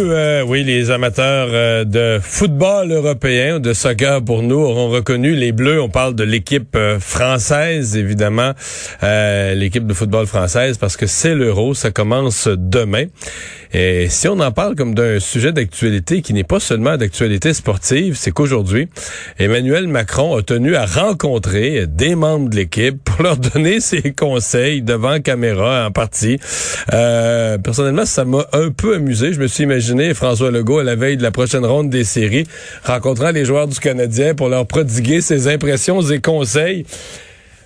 euh, oui, les amateurs euh, de football européen, de soccer pour nous, auront reconnu les Bleus. On parle de l'équipe euh, française, évidemment, l'équipe de football française, parce que c'est l'Euro, ça commence demain. Et si on en parle comme d'un sujet d'actualité qui n'est pas seulement d'actualité sportive, c'est qu'aujourd'hui, Emmanuel Macron a tenu à rencontrer des membres de l'équipe pour leur donner ses conseils devant caméra en partie. personnellement, ça m'a un peu amusé je me suis imaginé François Legault à la veille de la prochaine ronde des séries, rencontrant les joueurs du Canadien pour leur prodiguer ses impressions et conseils.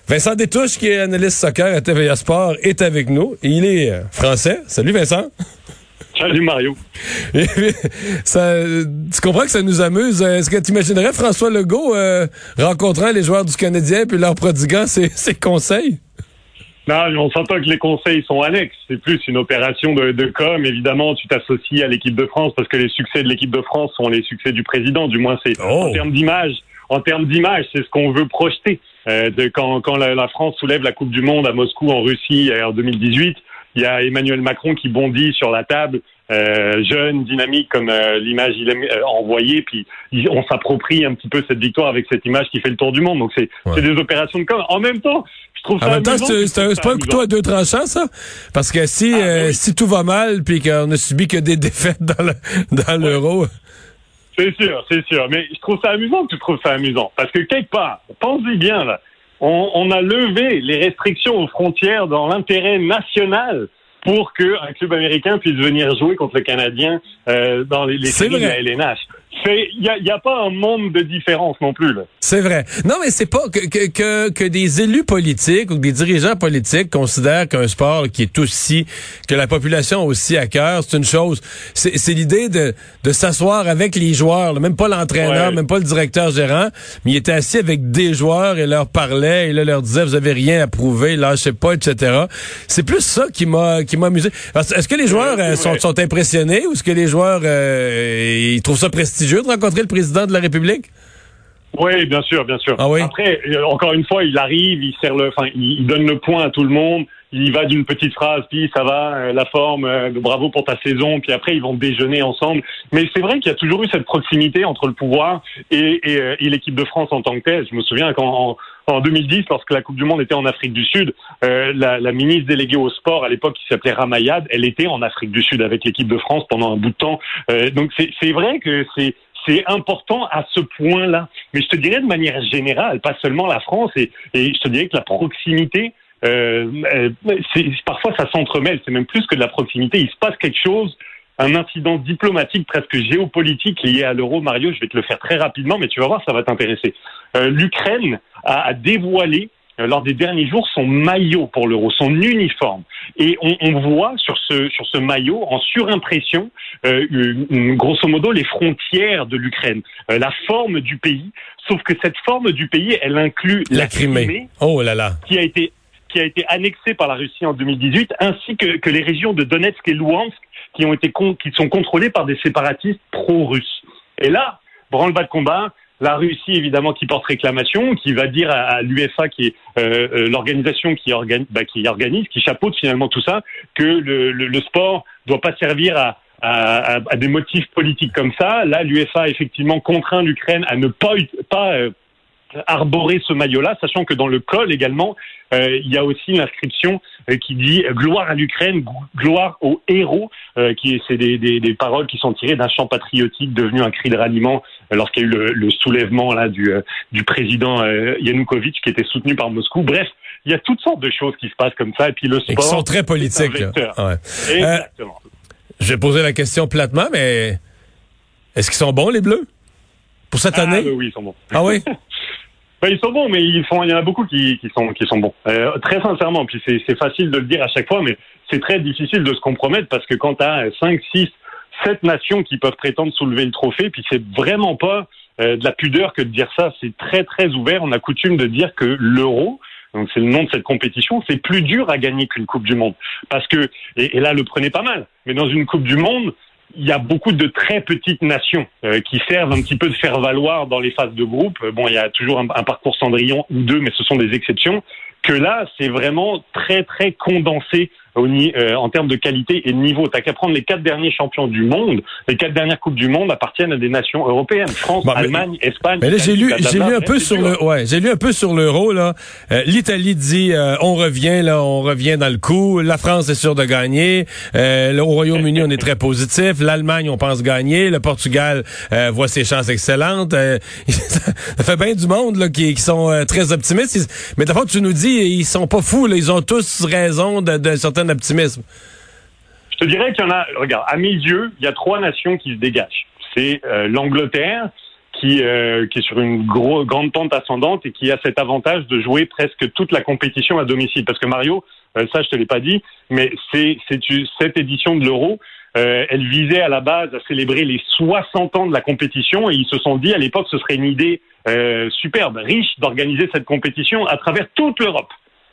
Vincent Détouche, qui est analyste soccer à TVA Sport, est avec nous. il est euh, français. Salut Vincent. Salut Mario. ça, tu comprends que ça nous amuse? Est-ce que tu imaginerais François Legault euh, rencontrant les joueurs du Canadien puis leur prodiguant ses conseils? Non, on s'entend que les conseils sont annexes. C'est plus une opération de, de com. Évidemment, tu t'associes à l'équipe de France parce que les succès de l'équipe de France sont les succès du président. Du moins, c'est en oh. termes d'image. En termes d'image, c'est ce qu'on veut projeter. Euh, de quand, quand la, la, France soulève la Coupe du Monde à Moscou en Russie en 2018, il y a Emmanuel Macron qui bondit sur la table, euh, jeune, dynamique comme euh, l'image il est euh, envoyée, puis on s'approprie un petit peu cette victoire avec cette image qui fait le tour du monde. Donc c'est des opérations de com. En même temps, je trouve ça. En même temps, c'est pas un couteau à deux tranchants, ça, parce que si ah, ben si tout va mal, puis qu'on a subi que des défaites dans le dans l'euro. C'est sûr, c'est sûr. Mais je trouve ça amusant que tu trouves ça amusant. Parce que quelque part, pensez bien, là, on, a levé les restrictions aux frontières dans l'intérêt national pour qu'un club américain puisse venir jouer contre le Canadien euh, dans les, les séries de la LNH il n'y a, y a, pas un monde de différence non plus. C'est vrai. Non, mais c'est pas que, que, que, des élus politiques ou des dirigeants politiques considèrent qu'un sport qui est aussi, que la population aussi à cœur, c'est une chose. C'est l'idée de, de s'asseoir avec les joueurs, même pas l'entraîneur, même pas le directeur gérant, mais il était assis avec des joueurs et leur parlait et là, leur disait, vous avez rien à prouver, lâchez pas, etc. C'est plus ça qui m'a qui m'a amusé. Est-ce que les joueurs euh, sont, sont impressionnés ou est-ce que les joueurs euh, ils trouvent ça prestigieux? De rencontrer le président de la République? Oui, bien sûr, bien sûr. Ah Après, euh, encore une fois, il arrive, il sert le, enfin, il donne le point à tout le monde. Il va d'une petite phrase, puis ça va, euh, la forme, euh, bravo pour ta saison, puis après ils vont déjeuner ensemble. Mais c'est vrai qu'il y a toujours eu cette proximité entre le pouvoir et, et, l'équipe de France en tant que telle. Je me souviens qu'en en 2010, lorsque la Coupe du Monde était en Afrique du Sud, la, la, ministre déléguée au sport à l'époque, qui s'appelait Ramayad, elle était en Afrique du Sud avec l'équipe de France pendant un bout de temps. donc c'est vrai que c'est c'est important à ce point-là. Mais je te dirais de manière générale, pas seulement la France, et, et je te dirais que la proximité, euh, euh parfois ça s'entremêle, c'est même plus que de la proximité. Il se passe quelque chose, un incident diplomatique presque géopolitique lié à l'euro. Mario, je vais te le faire très rapidement, mais tu vas voir, ça va t'intéresser. Euh, L'Ukraine a, a dévoilé euh, lors des derniers jours son maillot pour l'euro, son uniforme. Et on, on, voit sur ce, sur ce maillot, en surimpression, euh, grosso modo, les frontières de l'Ukraine, la forme du pays. Sauf que cette forme du pays, elle inclut la, Crimée, oh là là. qui a été qui a été annexée par la Russie en 2018, ainsi que, que les régions de Donetsk et Luhansk qui ont été qui sont contrôlées par des séparatistes pro-russes. Et là, branle-bas de combat, la Russie, évidemment, qui porte réclamation, qui va dire à, l'UFA, qui est euh, euh, l'organisation qui, bah, qui organise, qui chapeaute finalement tout ça, que le, le, le sport doit pas servir à, à, à, des motifs politiques comme ça. Là, l'UFA a effectivement contraint l'Ukraine à ne pas, pas euh, arborer ce maillot-là, sachant que dans le col également, euh, il y a aussi l'inscription euh, qui dit gloire à l'Ukraine, gloire aux héros, euh, qui c'est des, des, des, paroles qui sont tirées d'un chant patriotique devenu un cri de ralliement lorsqu'il y a eu le, le, soulèvement là du, du président Yanukovych qui était soutenu par Moscou. Bref, il y a toutes sortes de choses qui se passent comme ça, et puis le sport. Et qui sont très politiques. Ouais. Exactement. je vais poser la question platement, mais est-ce qu'ils sont bons les Bleus pour cette ah, année? Oui, ils sont bons. Ah oui? Ben, ils sont bons, mais ils font, il y en a beaucoup qui, qui sont, qui sont bons. Euh, très sincèrement, puis c'est facile de le dire à chaque fois, mais c'est très difficile de se compromettre parce que quand tu as 5, 6, 7 nations qui peuvent prétendre soulever le trophée, puis c'est vraiment pas de la pudeur que de dire ça. C'est très très ouvert. On a coutume de dire que l'euro, donc c'est le nom de cette compétition, c'est plus dur à gagner qu'une Coupe du Monde. Parce que, et, là le prenez pas mal, mais dans une Coupe du Monde, il y a beaucoup de très petites nations euh, qui servent un petit peu de faire valoir dans les phases de groupe. Bon, il y a toujours un, un parcours Cendrillon ou deux, mais ce sont des exceptions. Que là, c'est vraiment très très condensé euh, en termes de qualité et de niveau. T'as qu'à prendre les quatre derniers champions du monde. Les quatre dernières coupes du monde appartiennent à des nations européennes France, Allemagne, Espagne. Mais là, j'ai lu, j'ai lu un peu sur le, ouais, j'ai lu un peu sur l'euro là. Euh, L'Italie dit, euh, on revient là, on revient dans le coup. La France est sûre de gagner. le Royaume-Uni, on est très positif. L'Allemagne, on pense gagner. Le Portugal voit ses chances excellentes. ça fait bien du monde là qui, qui sont très optimistes. Mais d'abord, tu nous dis, ils sont pas fous. Là. Ils ont tous raison de, de certaines optimisme? Je te dirais qu'il y en a, regarde, à mes yeux, il y a trois nations qui se dégagent. C'est euh, l'Angleterre, qui, euh, qui est sur une gros, grande pente ascendante et qui a cet avantage de jouer presque toute la compétition à domicile. Parce que Mario, euh, ça je te l'ai pas dit, mais cette édition de l'Euro, elle visait à la base à célébrer les 60 ans de la compétition et ils se sont dit à l'époque ce serait une idée superbe, riche d'organiser cette compétition à travers toute l'Europe.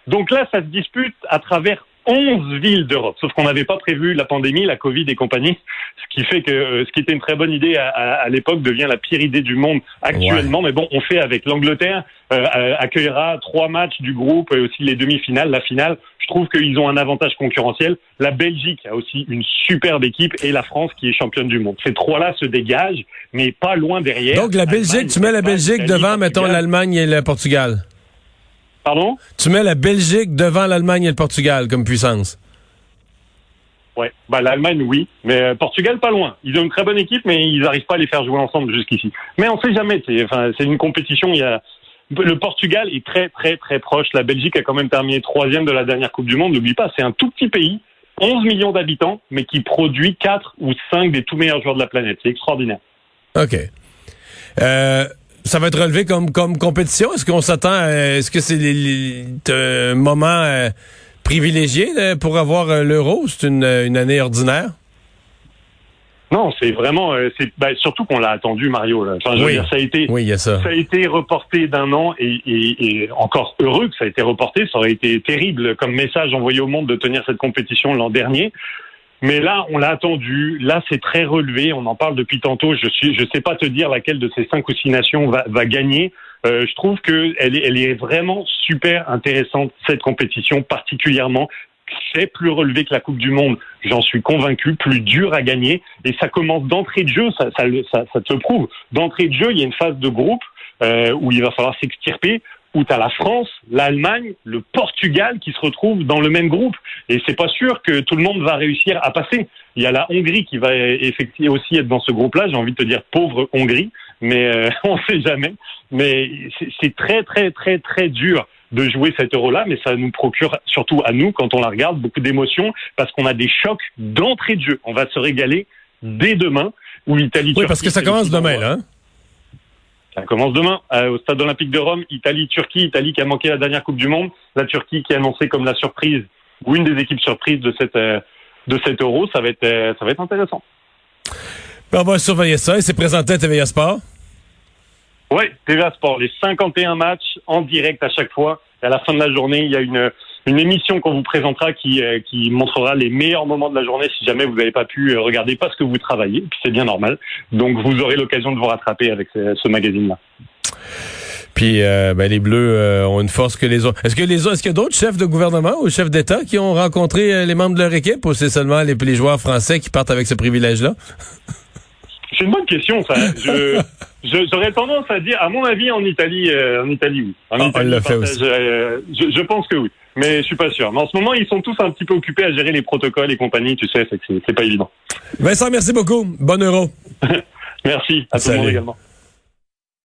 Donc là, ça se dispute à travers 11 villes d'Europe. Sauf qu'on n'avait pas prévu la pandémie, la Covid et compagnie, ce qui fait que euh, ce qui était une très bonne idée à, l'époque devient la pire idée du monde actuellement. Mais bon, on fait avec. L'Angleterre euh, euh, accueillera trois matchs du groupe et aussi les demi-finales, la finale. Je trouve qu'ils ont un avantage concurrentiel. La Belgique a aussi une superbe équipe et la France qui est championne du monde. Ces trois-là se dégagent, mais pas loin derrière. Donc la Belgique, tu mets la Belgique devant, mettons l'Allemagne et le Portugal. Pardon? Tu mets la Belgique devant l'Allemagne et le Portugal comme puissance. Ouais, bah l'Allemagne oui, mais euh, Portugal pas loin. Ils ont une très bonne équipe, mais ils n'arrivent pas à les faire jouer ensemble jusqu'ici. Mais on sait jamais. C'est enfin une compétition. Il y a le Portugal est très très très proche. La Belgique a quand même terminé troisième de la dernière Coupe du Monde. N'oublie pas, c'est un tout petit pays, 11 millions d'habitants, mais qui produit 4 ou 5 des tout meilleurs joueurs de la planète. C'est extraordinaire. Ok. Euh, ça va être relevé comme, comme compétition? Est-ce qu'on s'attend Est-ce que c'est un moment euh, privilégié pour avoir euh, l'euro? C'est une, année ordinaire? Non, c'est vraiment, euh, c'est bah, surtout qu'on l'a attendu, Mario. Enfin, je veux dire, ça a été, ça. a été reporté d'un an et, et, encore heureux que ça a été reporté. Ça aurait été terrible comme message envoyé au monde de tenir cette compétition l'an dernier. Mais là, on l'a attendu. Là, c'est très relevé. On en parle depuis tantôt. Je suis, je sais pas te dire laquelle de ces cinq ou six nations va, va gagner. Euh, je trouve que elle est, elle est vraiment super intéressante cette compétition, particulièrement. C'est plus relevé que la Coupe du Monde, j'en suis convaincu, plus dur à gagner. Et ça commence d'entrée de jeu, ça, ça, ça, te prouve. D'entrée de jeu, il y a une phase de groupe euh, où il va falloir s'extirper où tu as la France, l'Allemagne, le Portugal qui se retrouvent dans le même groupe. Et c'est pas sûr que tout le monde va réussir à passer. Il y a la Hongrie qui va effectivement aussi être dans ce groupe-là. J'ai envie de te dire pauvre Hongrie, mais euh, on sait jamais. Mais c'est très très très très dur de jouer cet euro-là, mais ça nous procure surtout à nous, quand on la regarde, beaucoup d'émotions parce qu'on a des chocs d'entrée de jeu. On va se régaler dès demain. Où l'Italie. Oui, parce que ça commence demain, là. Hein. Ça commence demain euh, au Stade olympique de Rome, Italie-Turquie, Italie qui a manqué la dernière Coupe du Monde, la Turquie qui est annoncée comme la surprise ou une des équipes surprises de cette euh, de cet Euro, ça va être euh, ça va être intéressant. Ben, on va surveiller ça et c'est présenté à TVA Sport. Oui, TVA Sport, les 51 matchs en direct à chaque fois. Et à la fin de la journée, il y a une une émission qu'on vous présentera qui, euh, qui montrera les meilleurs moments de la journée si jamais vous n'avez pas pu euh, regarder parce que vous travaillez, puis c'est bien normal. Donc vous aurez l'occasion de vous rattraper avec ce, magazine-là. Puis euh, ben, les Bleus ont une force que les autres. Est-ce que les autres, est-ce qu'il y a d'autres chefs de gouvernement ou chefs d'État qui ont rencontré les membres de leur équipe ou c'est seulement les, les joueurs français qui partent avec ce privilège-là? C'est une bonne question, ça. Je, j'aurais tendance à dire, à mon avis, en Italie, en Italie, oui. En ah, Italie, fait aussi. Je, je, pense que oui mais je suis pas sûr. Mais en ce moment, ils sont tous un petit peu occupés à gérer les protocoles et compagnie, tu sais, c'est pas évident. Vincent, merci beaucoup. Bon euro. merci. À tout le monde également.